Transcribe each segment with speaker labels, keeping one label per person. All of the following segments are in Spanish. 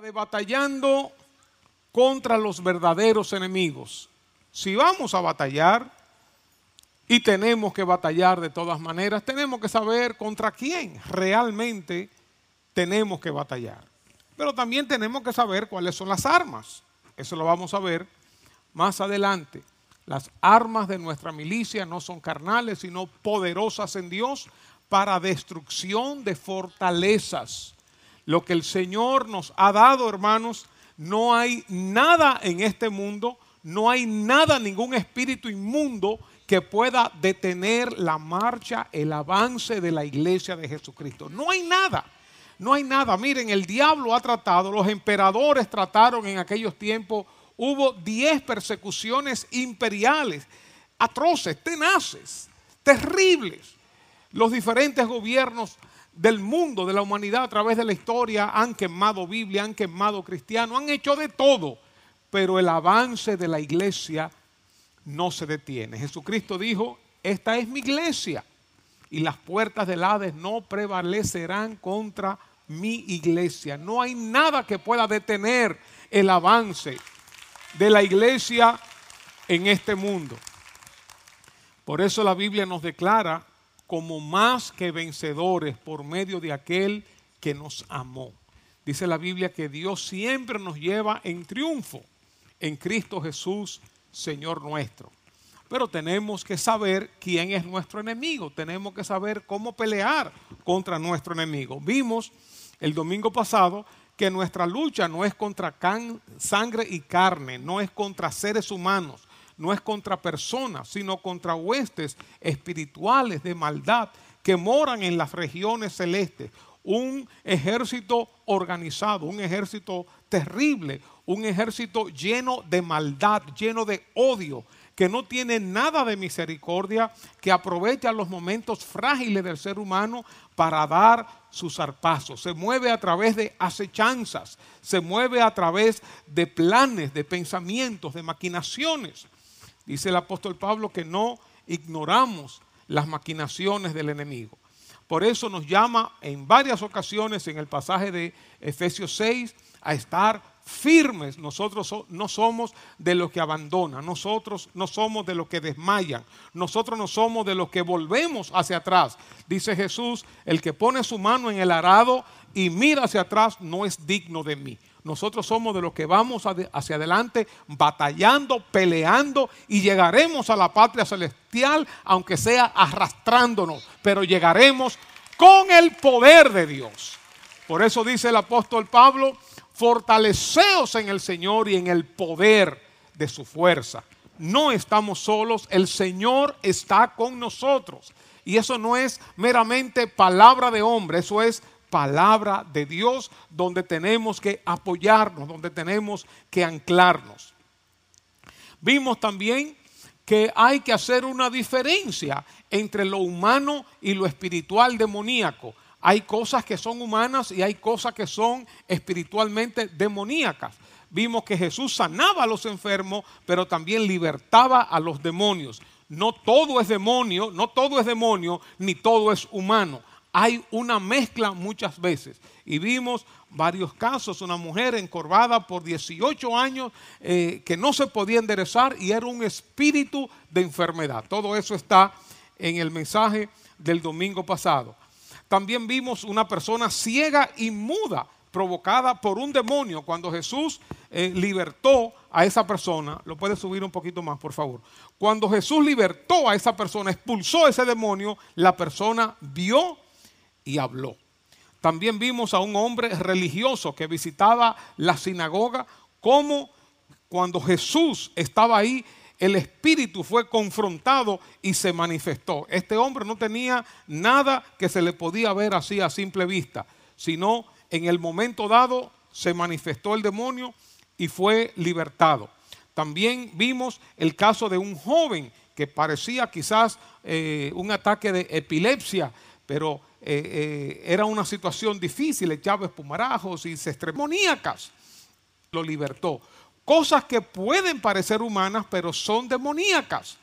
Speaker 1: de batallando contra los verdaderos enemigos. Si vamos a batallar y tenemos que batallar de todas maneras, tenemos que saber contra quién realmente tenemos que batallar. Pero también tenemos que saber cuáles son las armas. Eso lo vamos a ver más adelante. Las armas de nuestra milicia no son carnales, sino poderosas en Dios para destrucción de fortalezas. Lo que el Señor nos ha dado, hermanos, no hay nada en este mundo, no hay nada, ningún espíritu inmundo que pueda detener la marcha, el avance de la iglesia de Jesucristo. No hay nada, no hay nada. Miren, el diablo ha tratado, los emperadores trataron en aquellos tiempos, hubo diez persecuciones imperiales, atroces, tenaces, terribles. Los diferentes gobiernos del mundo, de la humanidad a través de la historia, han quemado Biblia, han quemado cristiano, han hecho de todo, pero el avance de la iglesia no se detiene. Jesucristo dijo, esta es mi iglesia y las puertas del Hades no prevalecerán contra mi iglesia. No hay nada que pueda detener el avance de la iglesia en este mundo. Por eso la Biblia nos declara como más que vencedores por medio de aquel que nos amó. Dice la Biblia que Dios siempre nos lleva en triunfo en Cristo Jesús, Señor nuestro. Pero tenemos que saber quién es nuestro enemigo, tenemos que saber cómo pelear contra nuestro enemigo. Vimos el domingo pasado que nuestra lucha no es contra sangre y carne, no es contra seres humanos, no es contra personas, sino contra huestes espirituales de maldad que moran en las regiones celestes. Un ejército organizado, un ejército terrible, un ejército lleno de maldad, lleno de odio, que no tiene nada de misericordia, que aprovecha los momentos frágiles del ser humano para dar sus zarpazos. Se mueve a través de acechanzas, se mueve a través de planes, de pensamientos, de maquinaciones. Dice el apóstol Pablo que no ignoramos las maquinaciones del enemigo. Por eso nos llama en varias ocasiones en el pasaje de Efesios 6 a estar firmes. Nosotros no somos de los que abandonan, nosotros no somos de los que desmayan, nosotros no somos de los que volvemos hacia atrás. Dice Jesús, el que pone su mano en el arado y mira hacia atrás no es digno de mí. Nosotros somos de los que vamos hacia adelante batallando, peleando y llegaremos a la patria celestial, aunque sea arrastrándonos, pero llegaremos con el poder de Dios. Por eso dice el apóstol Pablo, fortaleceos en el Señor y en el poder de su fuerza. No estamos solos, el Señor está con nosotros. Y eso no es meramente palabra de hombre, eso es palabra de Dios donde tenemos que apoyarnos, donde tenemos que anclarnos. Vimos también que hay que hacer una diferencia entre lo humano y lo espiritual demoníaco. Hay cosas que son humanas y hay cosas que son espiritualmente demoníacas. Vimos que Jesús sanaba a los enfermos, pero también libertaba a los demonios. No todo es demonio, no todo es demonio, ni todo es humano hay una mezcla muchas veces. Y vimos varios casos, una mujer encorvada por 18 años eh, que no se podía enderezar y era un espíritu de enfermedad. Todo eso está en el mensaje del domingo pasado. También vimos una persona ciega y muda provocada por un demonio. Cuando Jesús eh, libertó a esa persona, lo puede subir un poquito más, por favor. Cuando Jesús libertó a esa persona, expulsó a ese demonio, la persona vio y habló. También vimos a un hombre religioso que visitaba la sinagoga, como cuando Jesús estaba ahí, el espíritu fue confrontado y se manifestó. Este hombre no tenía nada que se le podía ver así a simple vista, sino en el momento dado se manifestó el demonio y fue libertado. También vimos el caso de un joven que parecía quizás eh, un ataque de epilepsia, pero eh, eh, era una situación difícil, echaba espumarajos y se estremoníacas. Lo libertó. Cosas que pueden parecer humanas, pero son demoníacas.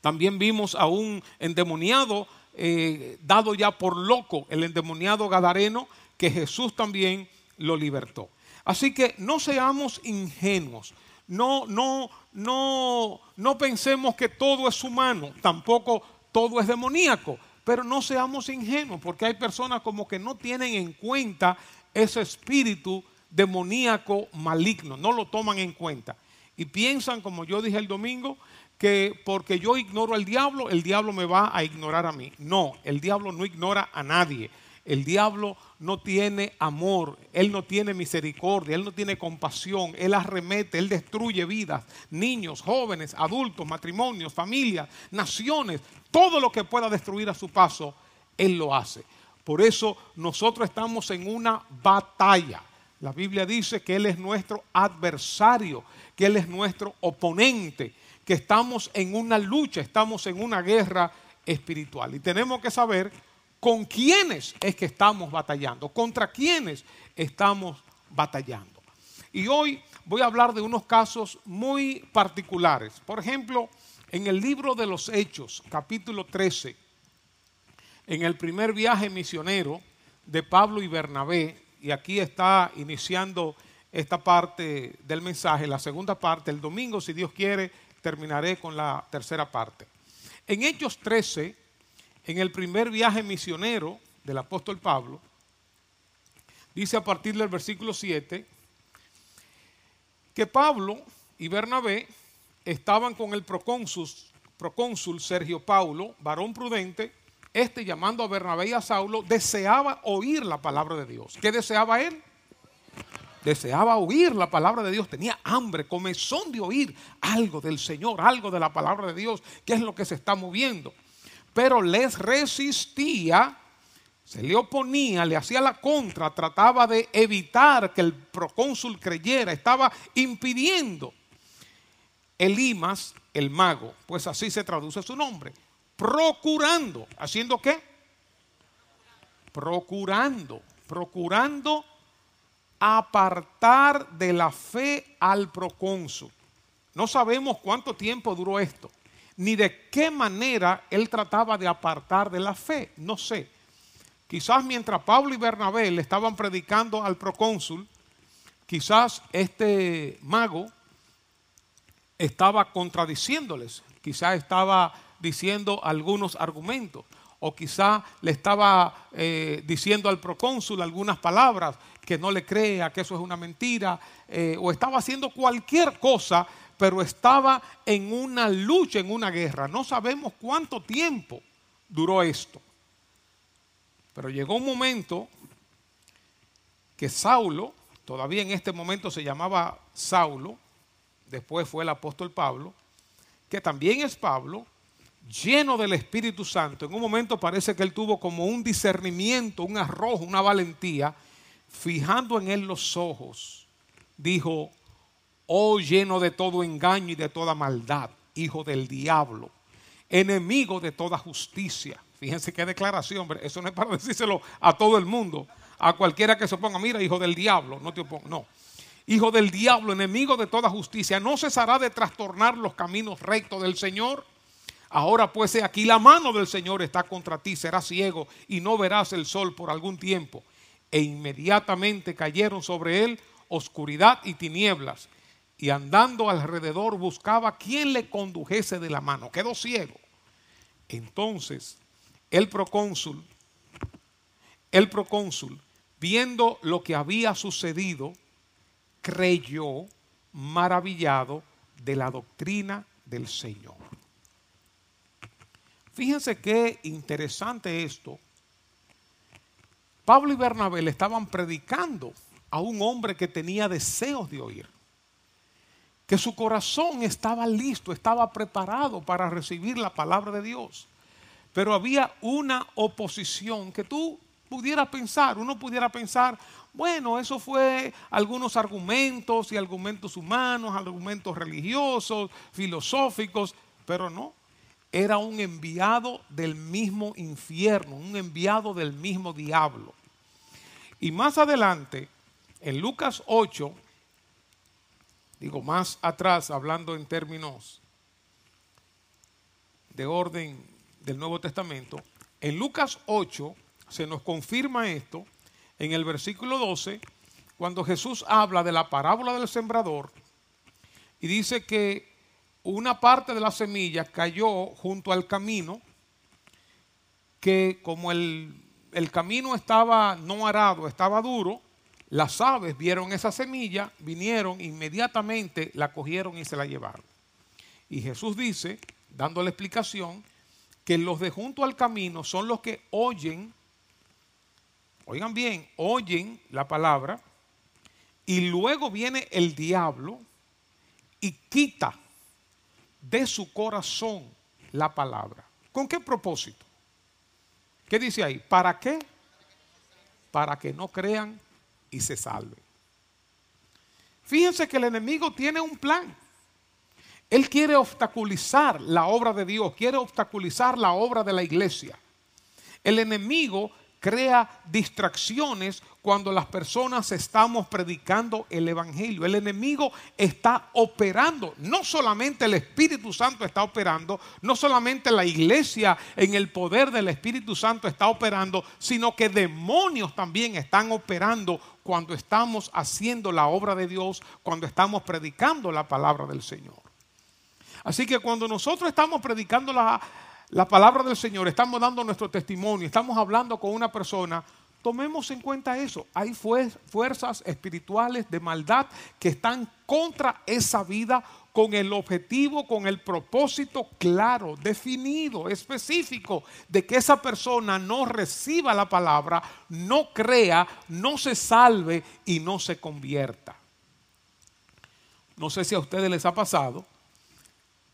Speaker 1: También vimos a un endemoniado eh, dado ya por loco, el endemoniado gadareno, que Jesús también lo libertó. Así que no seamos ingenuos. No, no, no, no pensemos que todo es humano, tampoco todo es demoníaco, pero no seamos ingenuos, porque hay personas como que no tienen en cuenta ese espíritu demoníaco maligno, no lo toman en cuenta. Y piensan, como yo dije el domingo, que porque yo ignoro al diablo, el diablo me va a ignorar a mí. No, el diablo no ignora a nadie. El diablo no tiene amor, él no tiene misericordia, él no tiene compasión, él arremete, él destruye vidas, niños, jóvenes, adultos, matrimonios, familias, naciones, todo lo que pueda destruir a su paso, él lo hace. Por eso nosotros estamos en una batalla. La Biblia dice que Él es nuestro adversario, que Él es nuestro oponente, que estamos en una lucha, estamos en una guerra espiritual. Y tenemos que saber con quiénes es que estamos batallando, contra quiénes estamos batallando. Y hoy voy a hablar de unos casos muy particulares. Por ejemplo, en el libro de los Hechos, capítulo 13, en el primer viaje misionero de Pablo y Bernabé, y aquí está iniciando esta parte del mensaje, la segunda parte, el domingo, si Dios quiere, terminaré con la tercera parte. En Hechos 13, en el primer viaje misionero del apóstol Pablo, dice a partir del versículo 7, que Pablo y Bernabé estaban con el procónsul, procónsul Sergio Paulo, varón prudente, este llamando a Bernabé y a Saulo, deseaba oír la palabra de Dios. ¿Qué deseaba él? Deseaba oír la palabra de Dios, tenía hambre, comezón de oír algo del Señor, algo de la palabra de Dios, que es lo que se está moviendo. Pero les resistía, se le oponía, le hacía la contra, trataba de evitar que el procónsul creyera, estaba impidiendo. Elimas, el mago, pues así se traduce su nombre, procurando, ¿haciendo qué? Procurando, procurando apartar de la fe al procónsul. No sabemos cuánto tiempo duró esto, ni de qué manera él trataba de apartar de la fe, no sé. Quizás mientras Pablo y Bernabé le estaban predicando al procónsul, quizás este mago estaba contradiciéndoles, quizás estaba diciendo algunos argumentos o quizá le estaba eh, diciendo al procónsul algunas palabras que no le crea, que eso es una mentira, eh, o estaba haciendo cualquier cosa, pero estaba en una lucha, en una guerra. No sabemos cuánto tiempo duró esto. Pero llegó un momento que Saulo, todavía en este momento se llamaba Saulo, después fue el apóstol Pablo, que también es Pablo, lleno del Espíritu Santo, en un momento parece que él tuvo como un discernimiento, un arrojo, una valentía, fijando en él los ojos, dijo, oh lleno de todo engaño y de toda maldad, hijo del diablo, enemigo de toda justicia. Fíjense qué declaración, eso no es para decírselo a todo el mundo, a cualquiera que se oponga, mira, hijo del diablo, no te opongas, no. Hijo del diablo, enemigo de toda justicia, ¿no cesará de trastornar los caminos rectos del Señor? Ahora pues aquí la mano del Señor está contra ti, serás ciego y no verás el sol por algún tiempo. E inmediatamente cayeron sobre él oscuridad y tinieblas, y andando alrededor buscaba quien le condujese de la mano. Quedó ciego. Entonces el procónsul, el procónsul, viendo lo que había sucedido, creyó maravillado de la doctrina del Señor. Fíjense qué interesante esto. Pablo y Bernabé le estaban predicando a un hombre que tenía deseos de oír. Que su corazón estaba listo, estaba preparado para recibir la palabra de Dios. Pero había una oposición que tú pudieras pensar, uno pudiera pensar, bueno, eso fue algunos argumentos y argumentos humanos, argumentos religiosos, filosóficos, pero no era un enviado del mismo infierno, un enviado del mismo diablo. Y más adelante, en Lucas 8, digo más atrás, hablando en términos de orden del Nuevo Testamento, en Lucas 8 se nos confirma esto en el versículo 12, cuando Jesús habla de la parábola del sembrador y dice que una parte de la semilla cayó junto al camino, que como el, el camino estaba no arado, estaba duro, las aves vieron esa semilla, vinieron inmediatamente, la cogieron y se la llevaron. Y Jesús dice, dando la explicación, que los de junto al camino son los que oyen, oigan bien, oyen la palabra, y luego viene el diablo y quita de su corazón la palabra. ¿Con qué propósito? ¿Qué dice ahí? ¿Para qué? Para que no crean y se salven. Fíjense que el enemigo tiene un plan. Él quiere obstaculizar la obra de Dios, quiere obstaculizar la obra de la iglesia. El enemigo crea distracciones cuando las personas estamos predicando el Evangelio. El enemigo está operando, no solamente el Espíritu Santo está operando, no solamente la iglesia en el poder del Espíritu Santo está operando, sino que demonios también están operando cuando estamos haciendo la obra de Dios, cuando estamos predicando la palabra del Señor. Así que cuando nosotros estamos predicando la, la palabra del Señor, estamos dando nuestro testimonio, estamos hablando con una persona, tomemos en cuenta eso. Hay fuerzas espirituales de maldad que están contra esa vida con el objetivo, con el propósito claro, definido, específico, de que esa persona no reciba la palabra, no crea, no se salve y no se convierta. No sé si a ustedes les ha pasado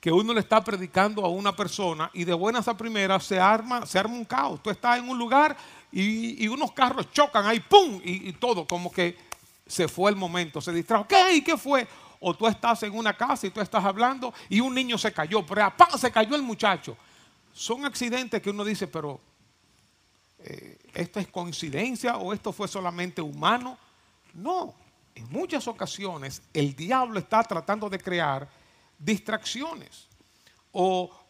Speaker 1: que uno le está predicando a una persona y de buenas a primeras se arma, se arma un caos. Tú estás en un lugar y, unos carros chocan ahí, ¡pum! Y, todo, como que se fue el momento, se distrajo. ¿Qué? ¿Y qué fue? O tú estás en una casa y tú estás hablando y un niño se cayó, pero ¡pam! se cayó el muchacho. Son accidentes que uno dice, pero eh, ¿esto es coincidencia o esto fue solamente humano? No, en muchas ocasiones el diablo está tratando de crear distracciones.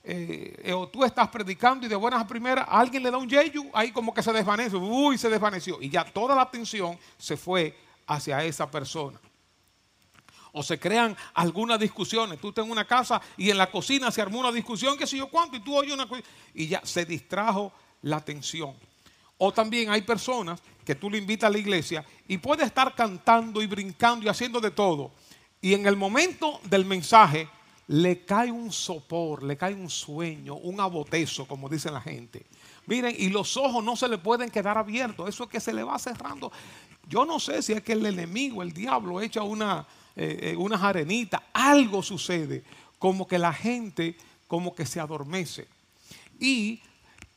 Speaker 1: Eh, eh, o, tú estás predicando y de buenas a primeras alguien le da un yeyu, ahí como que se desvanece, uy, se desvaneció. Y ya toda la atención se fue hacia esa persona. O se crean algunas discusiones. Tú estás en una casa y en la cocina se armó una discusión, que sé yo cuánto, y tú oyes una cosa, y ya se distrajo la atención. O también hay personas que tú le invitas a la iglesia y puede estar cantando y brincando y haciendo de todo. Y en el momento del mensaje, le cae un sopor, le cae un sueño, un abotezo, como dicen la gente. Miren, y los ojos no se le pueden quedar abiertos, eso es que se le va cerrando. Yo no sé si es que el enemigo, el diablo, echa una, eh, eh algo sucede, como que la gente como que se adormece. Y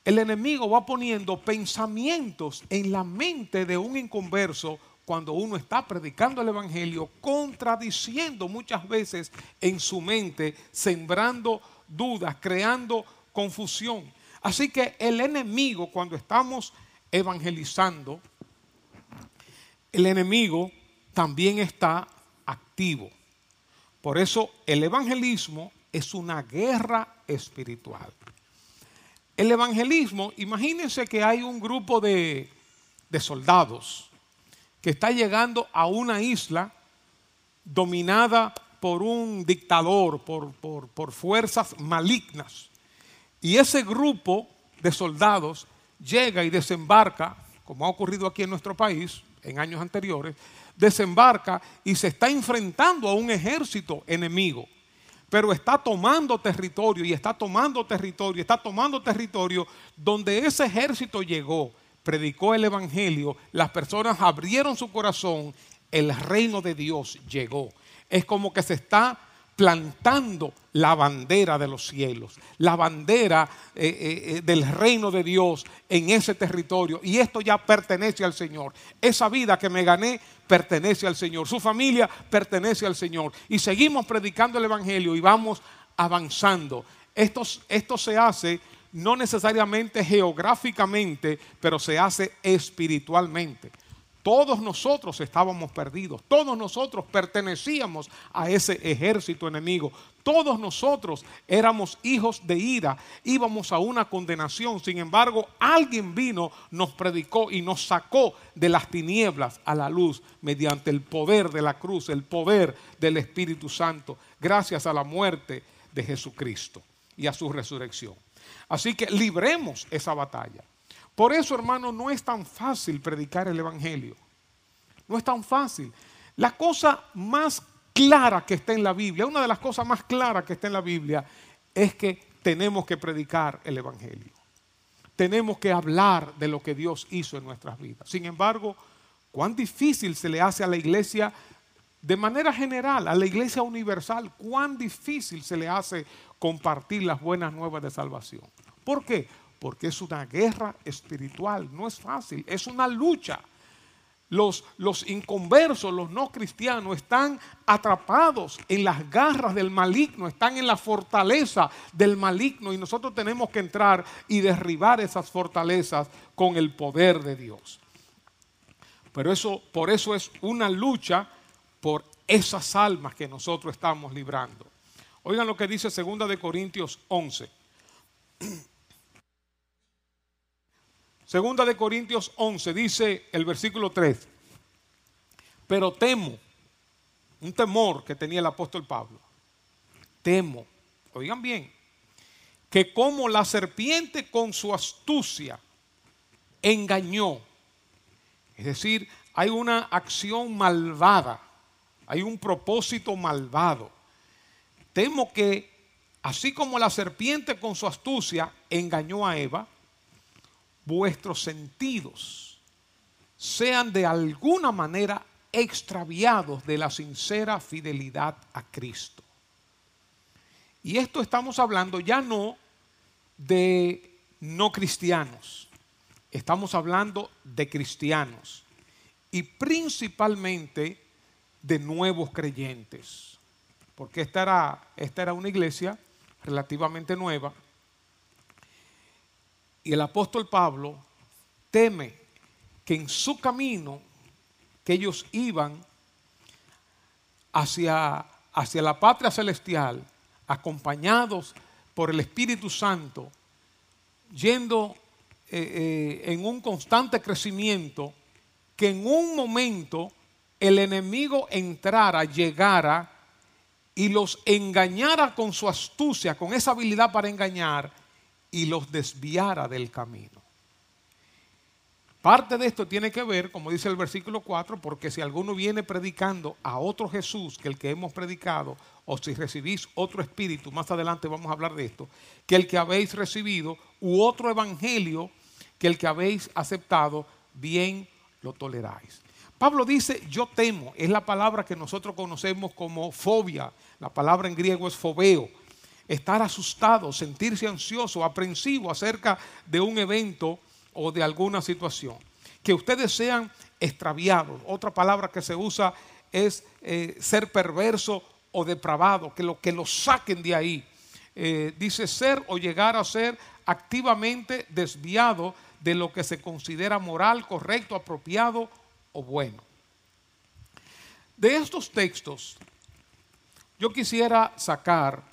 Speaker 1: el enemigo va poniendo pensamientos en la mente de un inconverso cuando uno está predicando el Evangelio, contradiciendo muchas veces en su mente, sembrando dudas, creando confusión. Así que el enemigo, cuando estamos evangelizando, el enemigo también está activo. Por eso el evangelismo es una guerra espiritual. El evangelismo, imagínense que hay un grupo de, soldados que está llegando a una isla dominada por un dictador, por, por, fuerzas malignas. Y ese grupo de soldados llega y desembarca, como ha ocurrido aquí en nuestro país en años anteriores, desembarca y se está enfrentando a un ejército enemigo, pero está tomando territorio y está tomando territorio, está tomando territorio donde ese ejército llegó predicó el Evangelio, las personas abrieron su corazón, el reino de Dios llegó. Es como que se está plantando la bandera de los cielos, la bandera eh, eh, eh, del reino de Dios en ese territorio. Y esto ya pertenece al Señor. Esa vida que me gané pertenece al Señor. Su familia pertenece al Señor. Y seguimos predicando el Evangelio y vamos avanzando. Esto, esto se hace no necesariamente geográficamente, pero se hace espiritualmente. todos nosotros estábamos perdidos, todos nosotros pertenecíamos a ese ejército enemigo, todos nosotros éramos hijos de ira, íbamos a una condenación, sin embargo alguien vino, nos predicó y nos sacó de las tinieblas a la luz mediante el poder de la cruz, el poder del Espíritu Santo, gracias a la muerte de Jesucristo y a su resurrección. Así que libremos esa batalla. Por eso, hermano, no es tan fácil predicar el Evangelio. No es tan fácil. La cosa más clara que está en la Biblia, una de las cosas más claras que está en la Biblia, es que tenemos que predicar el Evangelio. Tenemos que hablar de lo que Dios hizo en nuestras vidas. Sin embargo, cuán difícil se le hace a la iglesia de manera general, a la iglesia universal, cuán difícil se le hace compartir las buenas nuevas de salvación. ¿Por qué? porque es una guerra espiritual, no es fácil, es una lucha. Los, los, inconversos, los no cristianos, están atrapados en las garras del maligno, están en la fortaleza del maligno y nosotros tenemos que entrar y derribar esas fortalezas con el poder de Dios. Pero eso, por eso es una lucha por esas almas que nosotros estamos librando. Oigan lo que dice 2 de Corintios 11. Segunda de Corintios 11 dice el versículo 3, pero temo, un temor que tenía el apóstol Pablo, temo, oigan bien, que como la serpiente con su astucia engañó, es decir, hay una acción malvada, hay un propósito malvado. Temo que así como la serpiente con su astucia engañó a Eva, vuestros sentidos sean de alguna manera extraviados de la sincera fidelidad a Cristo. Y esto estamos hablando ya no de no cristianos, estamos hablando de cristianos y principalmente de nuevos creyentes, porque esta era, esta era una iglesia relativamente nueva. Y el apóstol Pablo teme que en su camino que ellos iban hacia, hacia la patria celestial, acompañados por el Espíritu Santo, yendo eh, eh, en un constante crecimiento, que en un momento el enemigo entrara, llegara y los engañara con su astucia, con esa habilidad para engañar, y los desviara del camino. Parte de esto tiene que ver, como dice el versículo 4, porque si alguno viene predicando a otro Jesús que el que hemos predicado, o si recibís otro espíritu, más adelante vamos a hablar de esto, que el que habéis recibido, u otro evangelio que el que habéis aceptado, bien lo toleráis. Pablo dice, yo temo, es la palabra que nosotros conocemos como fobia, la palabra en griego es fobeo, estar asustado, sentirse ansioso, aprensivo acerca de un evento o de alguna situación. Que ustedes sean extraviados. Otra palabra que se usa es eh, ser perverso o depravado, que lo que lo saquen de ahí. Eh, dice ser o llegar a ser activamente desviado de lo que se considera moral, correcto, apropiado o bueno. De estos textos, yo quisiera sacar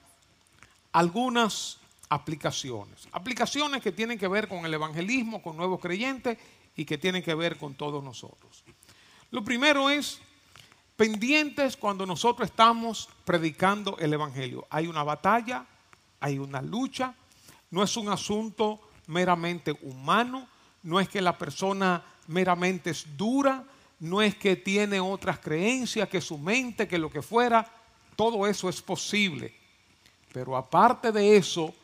Speaker 1: algunas aplicaciones. Aplicaciones que tienen que ver con el evangelismo, con nuevos creyentes y que tienen que ver con todos nosotros. Lo primero es pendientes cuando nosotros estamos predicando el evangelio. Hay una batalla, hay una lucha, no es un asunto meramente humano, no es que la persona meramente es dura, no es que tiene otras creencias, que su mente, que lo que fuera, todo eso es posible. Pero aparte de eso,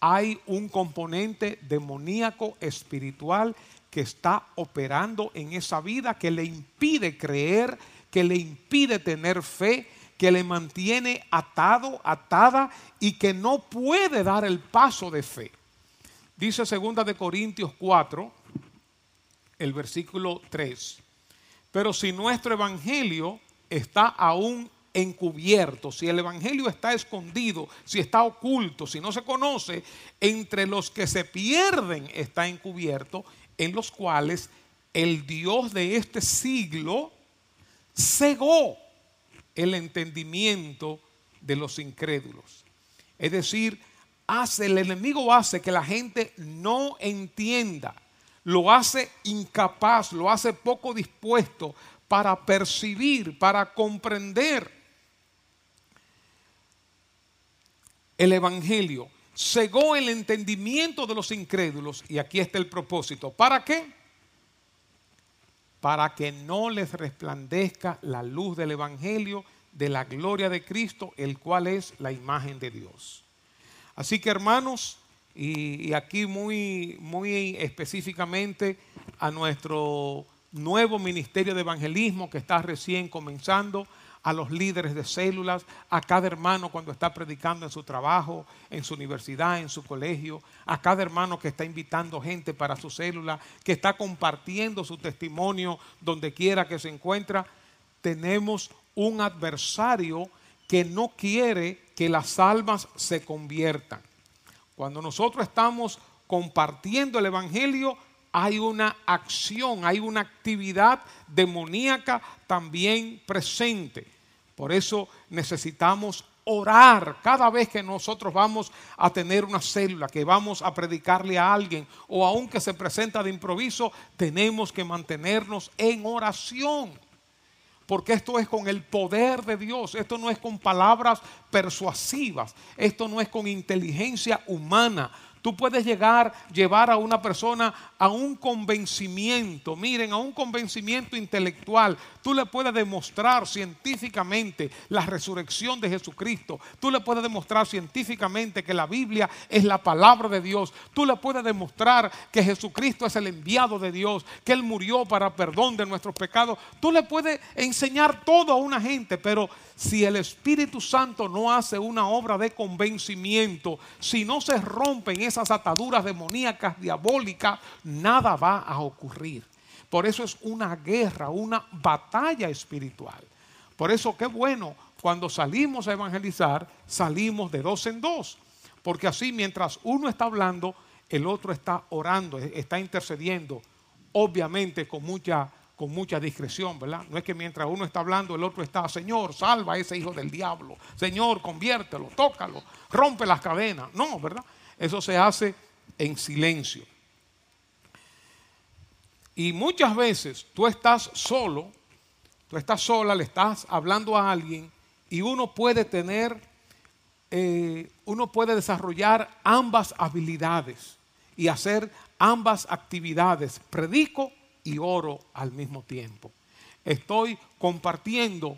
Speaker 1: hay un componente demoníaco espiritual que está operando en esa vida, que le impide creer, que le impide tener fe, que le mantiene atado, atada y que no puede dar el paso de fe. Dice 2 de Corintios 4, el versículo 3. Pero si nuestro evangelio está aún encubierto, si el Evangelio está escondido, si está oculto, si no se conoce, entre los que se pierden está encubierto, en los cuales el Dios de este siglo cegó el entendimiento de los incrédulos. Es decir, hace, el enemigo hace que la gente no entienda, lo hace incapaz, lo hace poco dispuesto para percibir, para comprender el Evangelio. Cegó el entendimiento de los incrédulos y aquí está el propósito. ¿Para qué? Para que no les resplandezca la luz del Evangelio de la gloria de Cristo, el cual es la imagen de Dios. Así que hermanos, y, aquí muy, muy específicamente a nuestro nuevo ministerio de evangelismo que está recién comenzando, a los líderes de células, a cada hermano cuando está predicando en su trabajo, en su universidad, en su colegio, a cada hermano que está invitando gente para su célula, que está compartiendo su testimonio donde quiera que se encuentra. Tenemos un adversario que no quiere que las almas se conviertan. Cuando nosotros estamos compartiendo el Evangelio, hay una acción, hay una actividad demoníaca también presente. Por eso necesitamos orar cada vez que nosotros vamos a tener una célula, que vamos a predicarle a alguien o aun que se presenta de improviso, tenemos que mantenernos en oración. Porque esto es con el poder de Dios, esto no es con palabras persuasivas, esto no es con inteligencia humana, Tú puedes llegar, llevar a una persona a un convencimiento, miren, a un convencimiento intelectual. Tú le puedes demostrar científicamente la resurrección de Jesucristo. Tú le puedes demostrar científicamente que la Biblia es la palabra de Dios. Tú le puedes demostrar que Jesucristo es el enviado de Dios, que Él murió para perdón de nuestros pecados. Tú le puedes enseñar todo a una gente, pero si el Espíritu Santo no hace una obra de convencimiento, si no se rompen esas ataduras demoníacas, diabólicas, nada va a ocurrir. Por eso es una guerra, una batalla espiritual. Por eso qué bueno, cuando salimos a evangelizar, salimos de dos en dos. Porque así mientras uno está hablando, el otro está orando, está intercediendo, obviamente con mucha con mucha discreción, ¿verdad? No es que mientras uno está hablando, el otro está, Señor, salva a ese hijo del diablo, Señor, conviértelo, tócalo, rompe las cadenas. No, ¿verdad? Eso se hace en silencio. Y muchas veces tú estás solo, tú estás sola, le estás hablando a alguien y uno puede tener, eh, uno puede desarrollar ambas habilidades y hacer ambas actividades. Predico y oro al mismo tiempo. Estoy compartiendo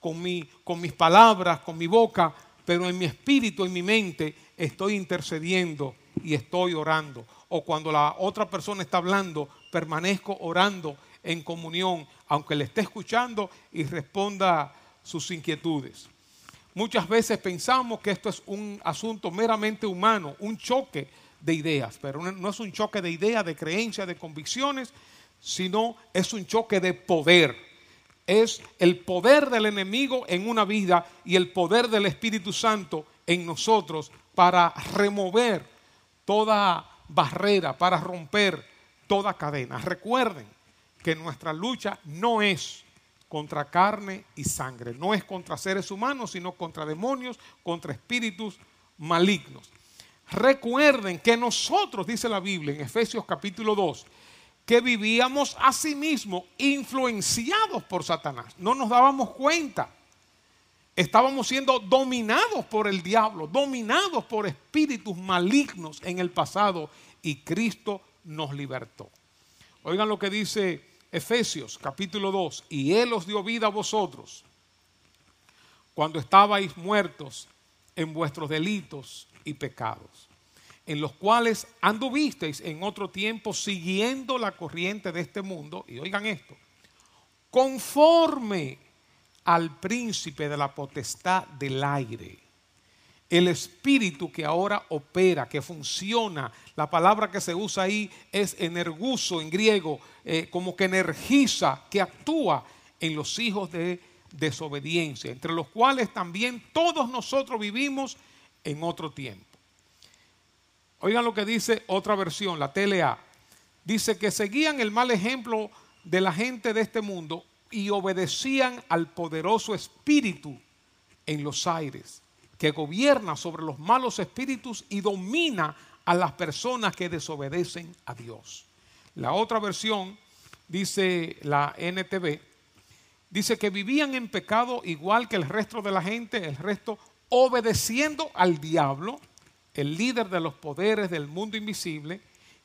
Speaker 1: con, mi, con mis palabras, con mi boca, pero en mi espíritu, en mi mente, estoy intercediendo y estoy orando. O cuando la otra persona está hablando, permanezco orando en comunión, aunque le esté escuchando y responda sus inquietudes. Muchas veces pensamos que esto es un asunto meramente humano, un choque de ideas, pero no es un choque de ideas, de creencias, de convicciones, sino es un choque de poder. Es el poder del enemigo en una vida y el poder del Espíritu Santo en nosotros para remover toda barrera, para romper toda cadena. Recuerden que nuestra lucha no es contra carne y sangre, no es contra seres humanos, sino contra demonios, contra espíritus malignos. Recuerden que nosotros, dice la Biblia en Efesios capítulo 2, que vivíamos a sí mismos influenciados por Satanás. No nos dábamos cuenta. Estábamos siendo dominados por el diablo, dominados por espíritus malignos en el pasado y Cristo nos libertó. Oigan lo que dice Efesios capítulo 2, y Él os dio vida a vosotros cuando estabais muertos en vuestros delitos y pecados en los cuales anduvisteis en otro tiempo siguiendo la corriente de este mundo, y oigan esto, conforme al príncipe de la potestad del aire, el espíritu que ahora opera, que funciona, la palabra que se usa ahí es energuso en griego, eh, como que energiza, que actúa en los hijos de desobediencia, entre los cuales también todos nosotros vivimos en otro tiempo. Oigan lo que dice otra versión, la TLA. dice que seguían el mal ejemplo de la gente de este mundo y obedecían al poderoso espíritu en los aires, que gobierna sobre los malos espíritus y domina a las personas que desobedecen a Dios. La otra versión, dice la NTV, dice que vivían en pecado igual que el resto de la gente, el resto obedeciendo al diablo, el líder de los poderes del mundo invisible,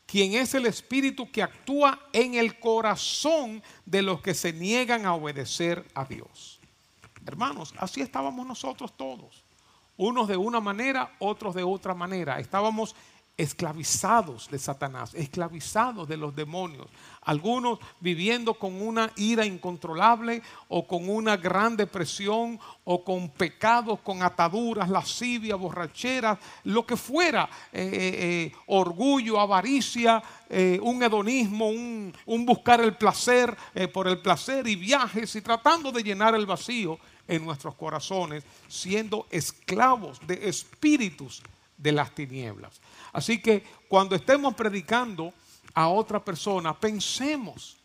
Speaker 1: quien es el espíritu que actúa en el corazón de los que se niegan a obedecer a Dios. Hermanos, así estábamos nosotros todos. Unos de una manera, otros de otra manera. Estábamos esclavizados de Satanás, esclavizados de los demonios, algunos viviendo con una ira incontrolable o con una gran depresión o con pecados, con ataduras, lascivia, borrachera, lo que fuera, eh, eh, eh, orgullo, avaricia, un hedonismo, un, buscar el placer por el placer y viajes y tratando de llenar el vacío en nuestros corazones, siendo esclavos de espíritus de las tinieblas. Así que cuando estemos predicando a otra persona, pensemos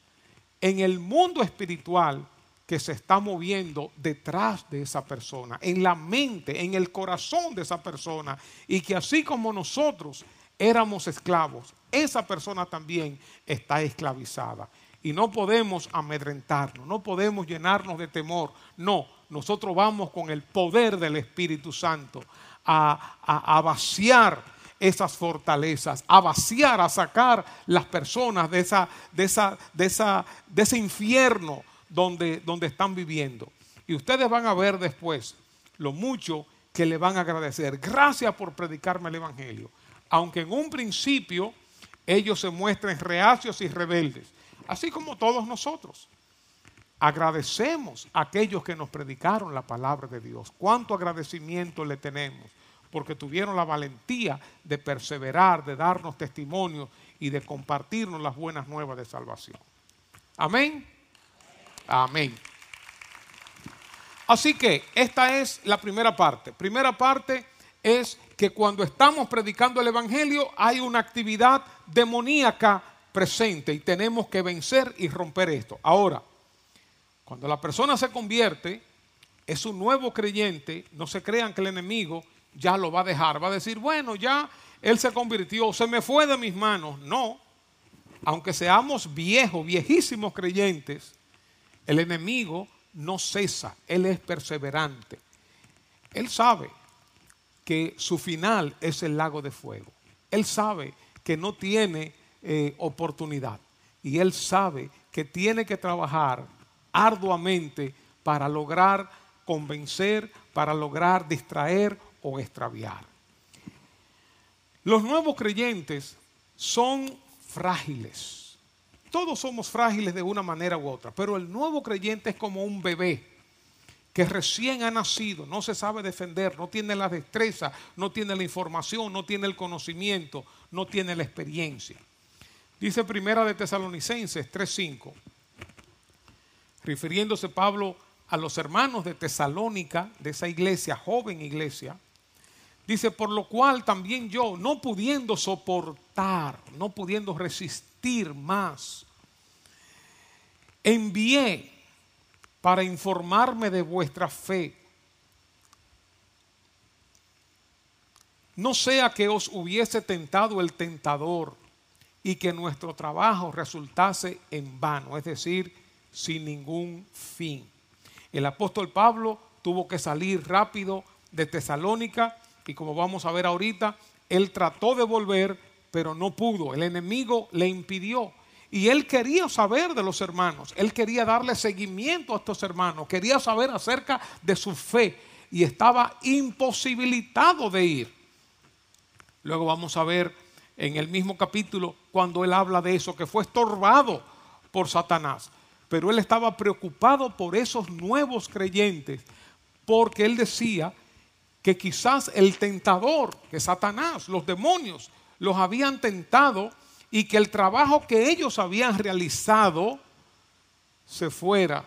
Speaker 1: en el mundo espiritual que se está moviendo detrás de esa persona, en la mente, en el corazón de esa persona, y que así como nosotros éramos esclavos, esa persona también está esclavizada. Y no podemos amedrentarnos, no podemos llenarnos de temor, no, nosotros vamos con el poder del Espíritu Santo a, vaciar esas fortalezas, a vaciar, a sacar las personas de, esa, de, esa, de, esa, de ese infierno donde, donde están viviendo. Y ustedes van a ver después lo mucho que le van a agradecer. Gracias por predicarme el Evangelio. Aunque en un principio ellos se muestren reacios y rebeldes, así como todos nosotros. Agradecemos a aquellos que nos predicaron la palabra de Dios. Cuánto agradecimiento le tenemos porque tuvieron la valentía de perseverar, de darnos testimonio y de compartirnos las buenas nuevas de salvación. Amén. Amén. Así que esta es la primera parte. Primera parte es que cuando estamos predicando el Evangelio hay una actividad demoníaca presente y tenemos que vencer y romper esto. Ahora, cuando la persona se convierte, es un nuevo creyente, no se crean que el enemigo ya lo va a dejar, va a decir, bueno, ya él se convirtió, se me fue de mis manos. No, aunque seamos viejos, viejísimos creyentes, el enemigo no cesa, él es perseverante. Él sabe que su final es el lago de fuego. Él sabe que no tiene eh, oportunidad y él sabe que tiene que trabajar arduamente para lograr convencer, para lograr distraer o extraviar. Los nuevos creyentes son frágiles. Todos somos frágiles de una manera u otra, pero el nuevo creyente es como un bebé que recién ha nacido, no se sabe defender, no tiene la destreza, no tiene la información, no tiene el conocimiento, no tiene la experiencia. Dice Primera de Tesalonicenses 3:5 refiriéndose Pablo a los hermanos de Tesalónica, de esa iglesia, joven iglesia, dice, por lo cual también yo, no pudiendo soportar, no pudiendo resistir más, envié para informarme de vuestra fe. No sea que os hubiese tentado el tentador y que nuestro trabajo resultase en vano, es decir, sin ningún fin. El apóstol Pablo tuvo que salir rápido de Tesalónica y como vamos a ver ahorita, él trató de volver, pero no pudo. El enemigo le impidió. Y él quería saber de los hermanos, él quería darle seguimiento a estos hermanos, quería saber acerca de su fe y estaba imposibilitado de ir. Luego vamos a ver en el mismo capítulo cuando él habla de eso, que fue estorbado por Satanás pero él estaba preocupado por esos nuevos creyentes, porque él decía que quizás el tentador, que Satanás, los demonios, los habían tentado y que el trabajo que ellos habían realizado se fuera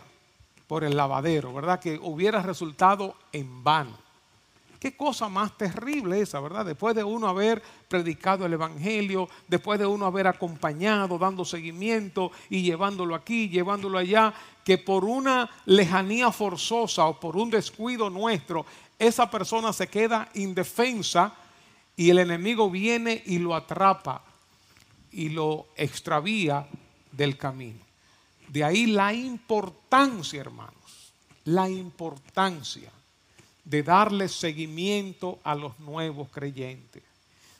Speaker 1: por el lavadero, ¿verdad? Que hubiera resultado en vano. Qué cosa más terrible esa, ¿verdad? Después de uno haber predicado el Evangelio, después de uno haber acompañado, dando seguimiento y llevándolo aquí, llevándolo allá, que por una lejanía forzosa o por un descuido nuestro, esa persona se queda indefensa y el enemigo viene y lo atrapa y lo extravía del camino. De ahí la importancia, hermanos, la importancia de darle seguimiento a los nuevos creyentes.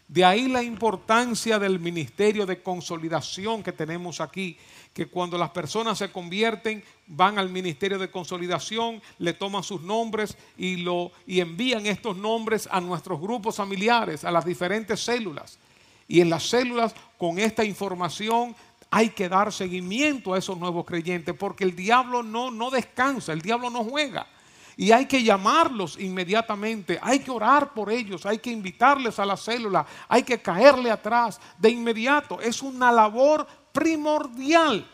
Speaker 1: De ahí la importancia del ministerio de consolidación que tenemos aquí, que cuando las personas se convierten, van al ministerio de consolidación, le toman sus nombres y, lo, y envían estos nombres a nuestros grupos familiares, a las diferentes células. Y en las células, con esta información, hay que dar seguimiento a esos nuevos creyentes, porque el diablo no, no descansa, el diablo no juega. Y hay que llamarlos inmediatamente, hay que orar por ellos, hay que invitarles a la célula, hay que caerle atrás de inmediato. Es una labor primordial,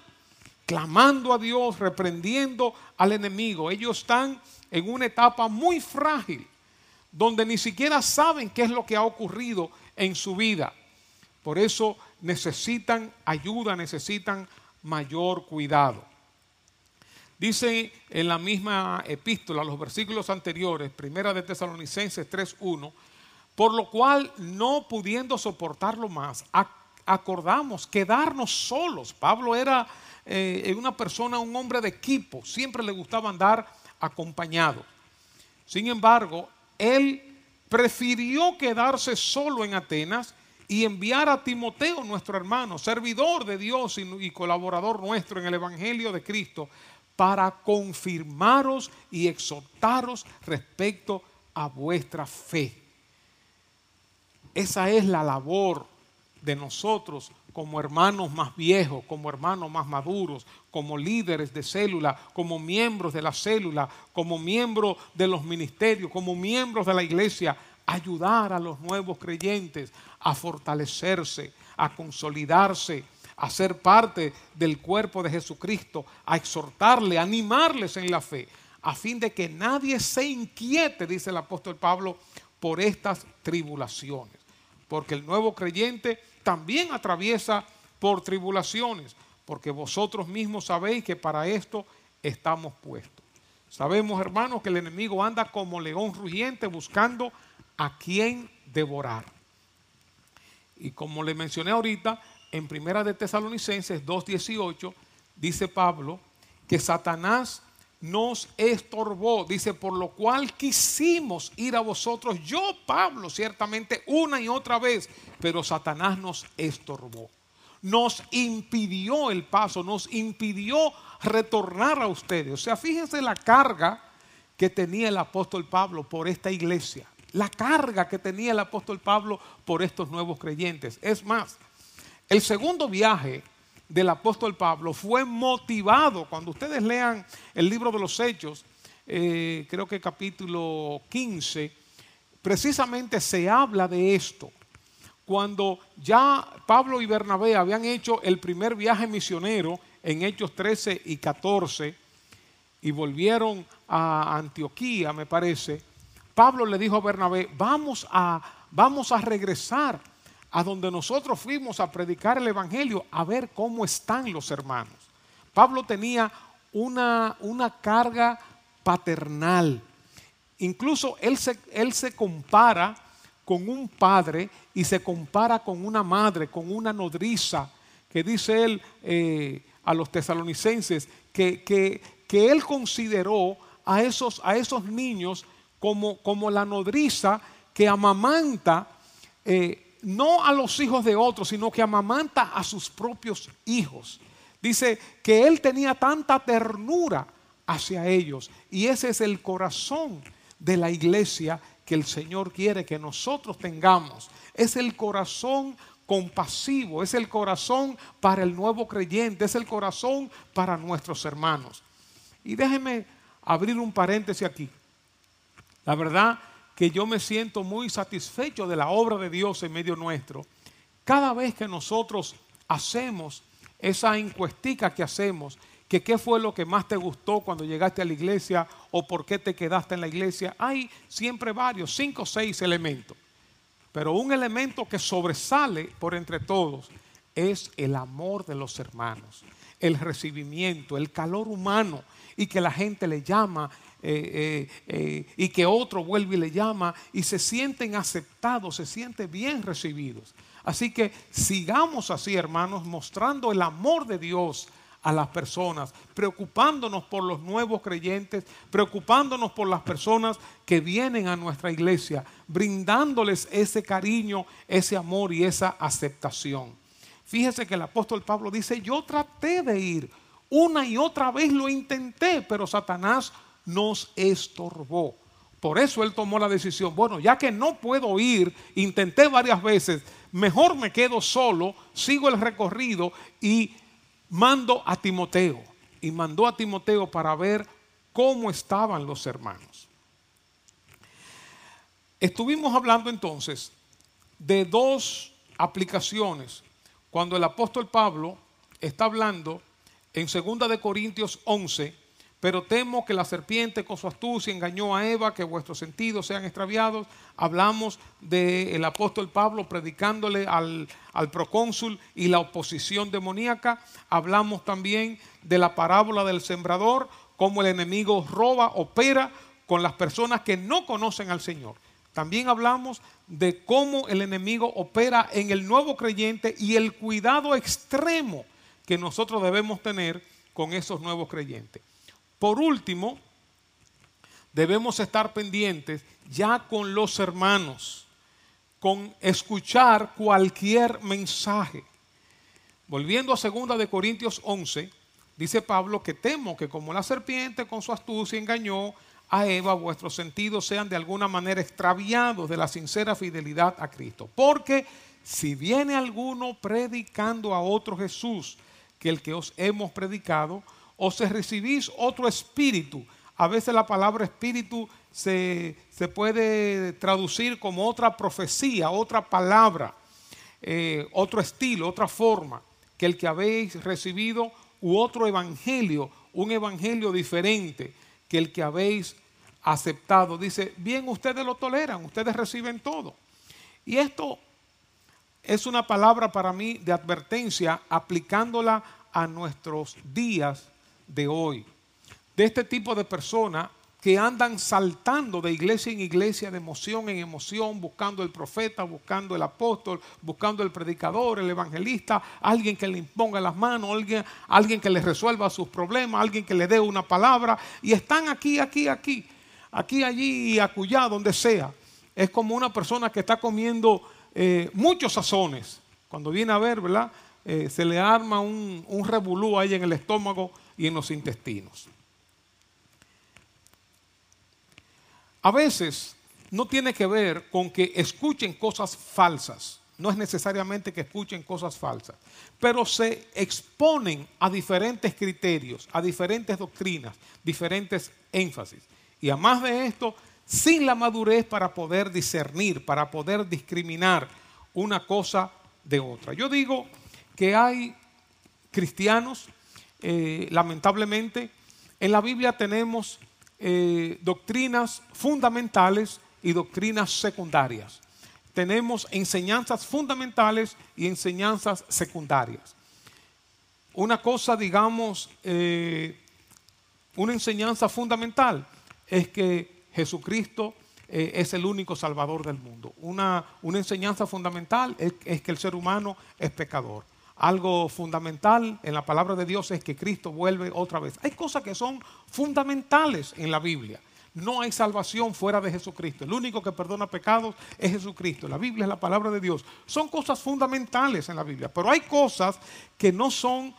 Speaker 1: clamando a Dios, reprendiendo al enemigo. Ellos están en una etapa muy frágil, donde ni siquiera saben qué es lo que ha ocurrido en su vida. Por eso necesitan ayuda, necesitan mayor cuidado. Dice en la misma epístola, los versículos anteriores, primera de Tesalonicenses 3.1, por lo cual no pudiendo soportarlo más, acordamos quedarnos solos. Pablo era eh, una persona, un hombre de equipo, siempre le gustaba andar acompañado. Sin embargo, él prefirió quedarse solo en Atenas y enviar a Timoteo, nuestro hermano, servidor de Dios y colaborador nuestro en el Evangelio de Cristo, para confirmaros y exhortaros respecto a vuestra fe. Esa es la labor de nosotros como hermanos más viejos, como hermanos más maduros, como líderes de célula, como miembros de la célula, como miembros de los ministerios, como miembros de la iglesia, ayudar a los nuevos creyentes a fortalecerse, a consolidarse, a ser parte del cuerpo de Jesucristo, a exhortarle, a animarles en la fe, a fin de que nadie se inquiete, dice el apóstol Pablo, por estas tribulaciones. Porque el nuevo creyente también atraviesa por tribulaciones, porque vosotros mismos sabéis que para esto estamos puestos. Sabemos, hermanos, que el enemigo anda como león rugiente buscando a quien devorar. Y como le mencioné ahorita, en Primera de Tesalonicenses 2.18 dice Pablo que Satanás nos estorbó, dice, por lo cual quisimos ir a vosotros, yo Pablo, ciertamente una y otra vez, pero Satanás nos estorbó, nos impidió el paso, nos impidió retornar a ustedes. O sea, fíjense la carga que tenía el apóstol Pablo por esta iglesia, la carga que tenía el apóstol Pablo por estos nuevos creyentes. Es más, el segundo viaje del apóstol Pablo fue motivado, cuando ustedes lean el libro de los Hechos, eh, creo que capítulo 15, precisamente se habla de esto. Cuando ya Pablo y Bernabé habían hecho el primer viaje misionero en Hechos 13 y 14 y volvieron a Antioquía, me parece, Pablo le dijo a Bernabé, vamos a, vamos a regresar a donde nosotros fuimos a predicar el Evangelio, a ver cómo están los hermanos. Pablo tenía una, una carga paternal. Incluso él se, él se compara con un padre y se compara con una madre, con una nodriza, que dice él eh, a los tesalonicenses, que, que, que, él consideró a esos, a esos niños como, como la nodriza que amamanta eh, no a los hijos de otros, sino que amamanta a sus propios hijos. Dice que él tenía tanta ternura hacia ellos y ese es el corazón de la iglesia que el Señor quiere que nosotros tengamos. Es el corazón compasivo, es el corazón para el nuevo creyente, es el corazón para nuestros hermanos. Y déjeme abrir un paréntesis aquí. La verdad que yo me siento muy satisfecho de la obra de Dios en medio nuestro. Cada vez que nosotros hacemos esa encuestica que hacemos que qué fue lo que más te gustó cuando llegaste a la iglesia o por qué te quedaste en la iglesia. Hay siempre varios, cinco o seis elementos. Pero un elemento que sobresale por entre todos es el amor de los hermanos, el recibimiento, el calor humano y que la gente le llama eh, eh, eh, y que otro vuelve y le llama y se sienten aceptados, se sienten bien recibidos. Así que sigamos así, hermanos, mostrando el amor de Dios a las personas, preocupándonos por los nuevos creyentes, preocupándonos por las personas que vienen a nuestra iglesia, brindándoles ese cariño, ese amor y esa aceptación. Fíjese que el apóstol Pablo dice, yo traté de ir, una y otra vez lo intenté, pero Satanás nos estorbó. Por eso él tomó la decisión, bueno, ya que no puedo ir, intenté varias veces, mejor me quedo solo, sigo el recorrido y mando a Timoteo y mandó a Timoteo para ver cómo estaban los hermanos. Estuvimos hablando entonces de dos aplicaciones cuando el apóstol Pablo está hablando en 2 de Corintios 11 pero temo que la serpiente con su astucia engañó a Eva, que vuestros sentidos sean extraviados. Hablamos del apóstol Pablo predicándole al, al procónsul y la oposición demoníaca. Hablamos también de la parábola del sembrador, cómo el enemigo roba, opera con las personas que no conocen al Señor. También hablamos de cómo el enemigo opera en el nuevo creyente y el cuidado extremo que nosotros debemos tener con esos nuevos creyentes. Por último, debemos estar pendientes ya con los hermanos, con escuchar cualquier mensaje. Volviendo a 2 de Corintios 11, dice Pablo que temo que como la serpiente con su astucia engañó a Eva, vuestros sentidos sean de alguna manera extraviados de la sincera fidelidad a Cristo. Porque si viene alguno predicando a otro Jesús que el que os hemos predicado, o se recibís otro espíritu. A veces la palabra espíritu se, puede traducir como otra profecía, otra palabra, eh, otro estilo, otra forma que el que habéis recibido u otro evangelio, un evangelio diferente que el que habéis aceptado. Dice, bien, ustedes lo toleran, ustedes reciben todo. Y esto es una palabra para mí de advertencia aplicándola a nuestros días de hoy, de este tipo de personas que andan saltando de iglesia en iglesia, de emoción en emoción, buscando el profeta, buscando el apóstol, buscando el predicador, el evangelista, alguien que le imponga las manos, alguien, alguien que le resuelva sus problemas, alguien que le dé una palabra, y están aquí, aquí, aquí, aquí, allí y acullá, donde sea. Es como una persona que está comiendo eh, muchos sazones. Cuando viene a ver, ¿verdad? Eh, se le arma un, un revolú ahí en el estómago y en los intestinos. A veces no tiene que ver con que escuchen cosas falsas, no es necesariamente que escuchen cosas falsas, pero se exponen a diferentes criterios, a diferentes doctrinas, diferentes énfasis. Y además de esto, sin la madurez para poder discernir, para poder discriminar una cosa de otra. Yo digo que hay cristianos eh, lamentablemente, en la Biblia tenemos eh, doctrinas fundamentales y doctrinas secundarias. Tenemos enseñanzas fundamentales y enseñanzas secundarias. Una cosa, digamos, eh, una enseñanza fundamental es que Jesucristo es el único salvador del mundo. Una, una enseñanza fundamental es que el ser humano es pecador algo fundamental en la palabra de Dios es que Cristo vuelve otra vez. Hay cosas que son fundamentales en la Biblia. No hay salvación fuera de Jesucristo. El único que perdona pecados es Jesucristo. La Biblia es la palabra de Dios. Son cosas fundamentales en la Biblia. Pero hay cosas que no son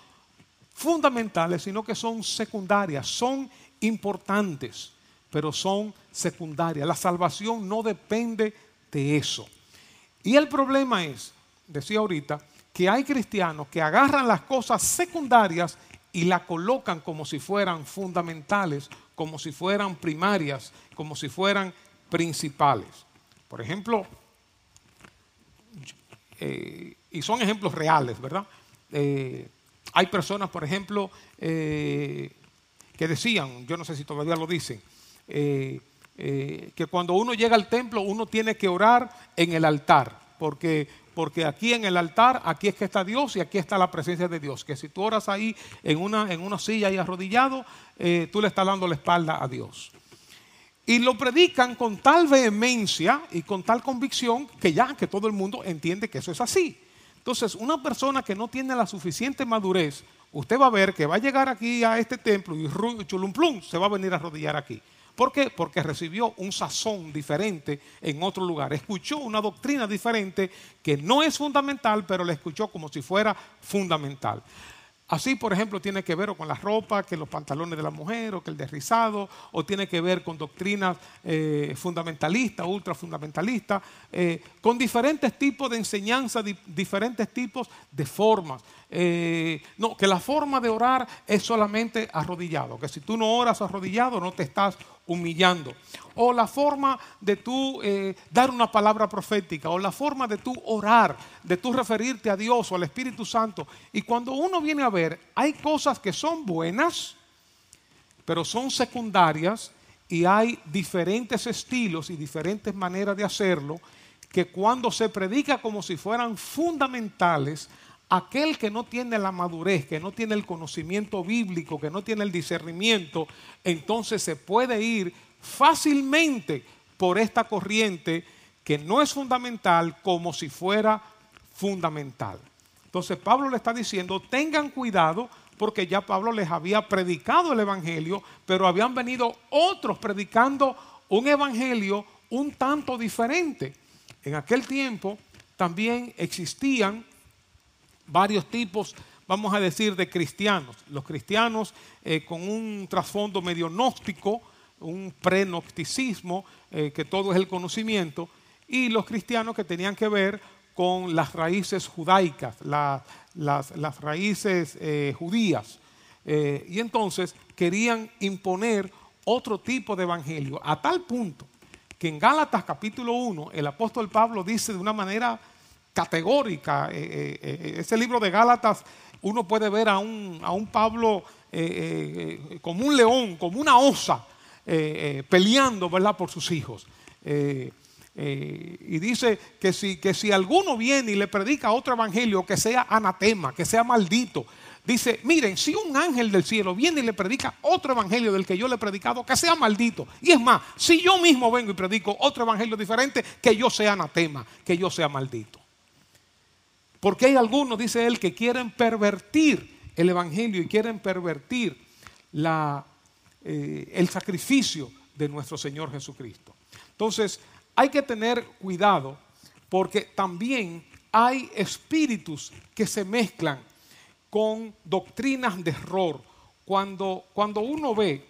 Speaker 1: fundamentales, sino que son secundarias. Son importantes, pero son secundarias. La salvación no depende de eso. Y el problema es, decía ahorita, que hay cristianos que agarran las cosas secundarias y las colocan como si fueran fundamentales, como si fueran primarias, como si fueran principales. Por ejemplo, eh, y son ejemplos reales, ¿verdad? Eh, hay personas, por ejemplo, que decían, yo no sé si todavía lo dicen, que cuando uno llega al templo uno tiene que orar en el altar, porque porque aquí en el altar, aquí es que está Dios y aquí está la presencia de Dios. Que si tú oras ahí en una, en una silla y arrodillado, eh, tú le estás dando la espalda a Dios. Y lo predican con tal vehemencia y con tal convicción que ya que todo el mundo entiende que eso es así. Entonces, una persona que no tiene la suficiente madurez, usted va a ver que va a llegar aquí a este templo y chulumplum se va a venir a arrodillar aquí. ¿Por qué? Porque recibió un sazón diferente en otro lugar. Escuchó una doctrina diferente que no es fundamental, pero la escuchó como si fuera fundamental. Así, por ejemplo, tiene que ver con la ropa, que los pantalones de la mujer, o que el derrizado, o tiene que ver con doctrinas eh, fundamentalistas, ultra fundamentalistas, eh, con diferentes tipos de enseñanza, diferentes tipos de formas. Eh, no, que la forma de orar es solamente arrodillado, que si tú no oras arrodillado no te estás humillando. O la forma de tú eh, dar una palabra profética, o la forma de tú orar, de tú referirte a Dios o al Espíritu Santo. Y cuando uno viene a ver, hay cosas que son buenas, pero son secundarias y hay diferentes estilos y diferentes maneras de hacerlo que cuando se predica como si fueran fundamentales, aquel que no tiene la madurez, que no tiene el conocimiento bíblico, que no tiene el discernimiento, entonces se puede ir fácilmente por esta corriente que no es fundamental como si fuera fundamental. Entonces Pablo le está diciendo, tengan cuidado porque ya Pablo les había predicado el Evangelio, pero habían venido otros predicando un Evangelio un tanto diferente. En aquel tiempo también existían varios tipos, vamos a decir, de cristianos. Los cristianos eh, con un trasfondo medio gnóstico, un prenocticismo, eh, que todo es el conocimiento, y los cristianos que tenían que ver con las raíces judaicas, las, raíces eh, judías. y entonces querían imponer otro tipo de evangelio, a tal punto que en Gálatas capítulo 1 el apóstol Pablo dice de una manera categórica. Eh, eh, eh, ese libro de Gálatas, uno puede ver a un, a un Pablo como un león, como una osa, peleando ¿verdad? por sus hijos. y dice que si, que si alguno viene y le predica otro evangelio que sea anatema, que sea maldito, dice, miren, si un ángel del cielo viene y le predica otro evangelio del que yo le he predicado, que sea maldito. Y es más, si yo mismo vengo y predico otro evangelio diferente, que yo sea anatema, que yo sea maldito. Porque hay algunos, dice él, que quieren pervertir el Evangelio y quieren pervertir eh, el sacrificio de nuestro Señor Jesucristo. Entonces, hay que tener cuidado porque también hay espíritus que se mezclan con doctrinas de error. Cuando, cuando uno ve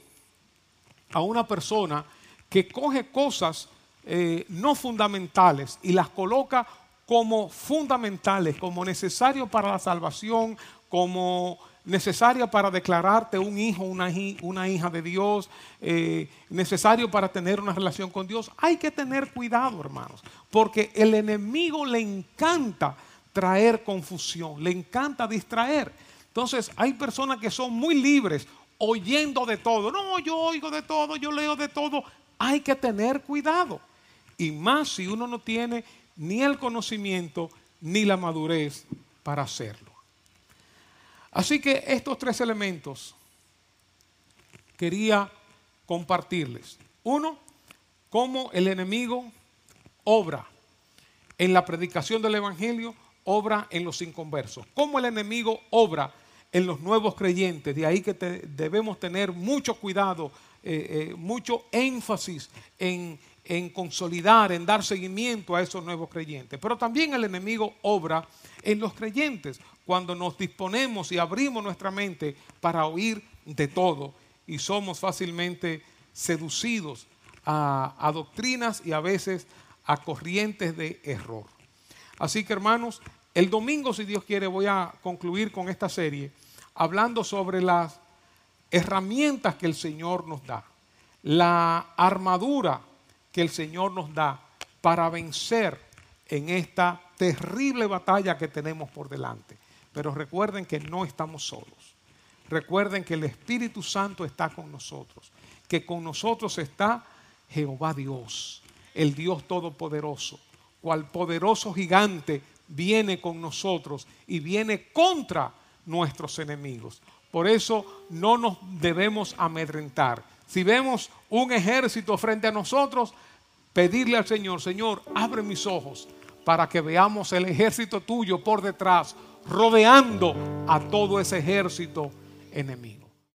Speaker 1: a una persona que coge cosas eh, no fundamentales y las coloca como fundamentales, como necesarios para la salvación, como necesaria para declararte un hijo, una, hija de Dios, eh, necesario para tener una relación con Dios. Hay que tener cuidado, hermanos, porque el enemigo le encanta traer confusión, le encanta distraer. Entonces hay personas que son muy libres oyendo de todo. No, yo oigo de todo, yo leo de todo. Hay que tener cuidado. Y más si uno no tiene ni el conocimiento ni la madurez para hacerlo. Así que estos tres elementos quería compartirles. Uno, cómo el enemigo obra en la predicación del Evangelio, obra en los inconversos. Cómo el enemigo obra en los nuevos creyentes. De ahí que debemos tener mucho cuidado, eh, eh, mucho énfasis en, en consolidar, en dar seguimiento a esos nuevos creyentes. Pero también el enemigo obra en los creyentes cuando nos disponemos y abrimos nuestra mente para oír de todo y somos fácilmente seducidos a, doctrinas y a veces a corrientes de error. Así que hermanos, el domingo, si Dios quiere, voy a concluir con esta serie hablando sobre las herramientas que el Señor nos da, la armadura que el Señor nos da para vencer en esta terrible batalla que tenemos por delante. Pero recuerden que no estamos solos. Recuerden que el Espíritu Santo está con nosotros. Que con nosotros está Jehová Dios, el Dios Todopoderoso, cual poderoso gigante viene con nosotros y viene contra nuestros enemigos. Por eso no nos debemos amedrentar. Si vemos un ejército frente a nosotros, pedirle al Señor, Señor, abre mis ojos para que veamos el ejército tuyo por detrás, rodeando a todo ese ejército enemigo.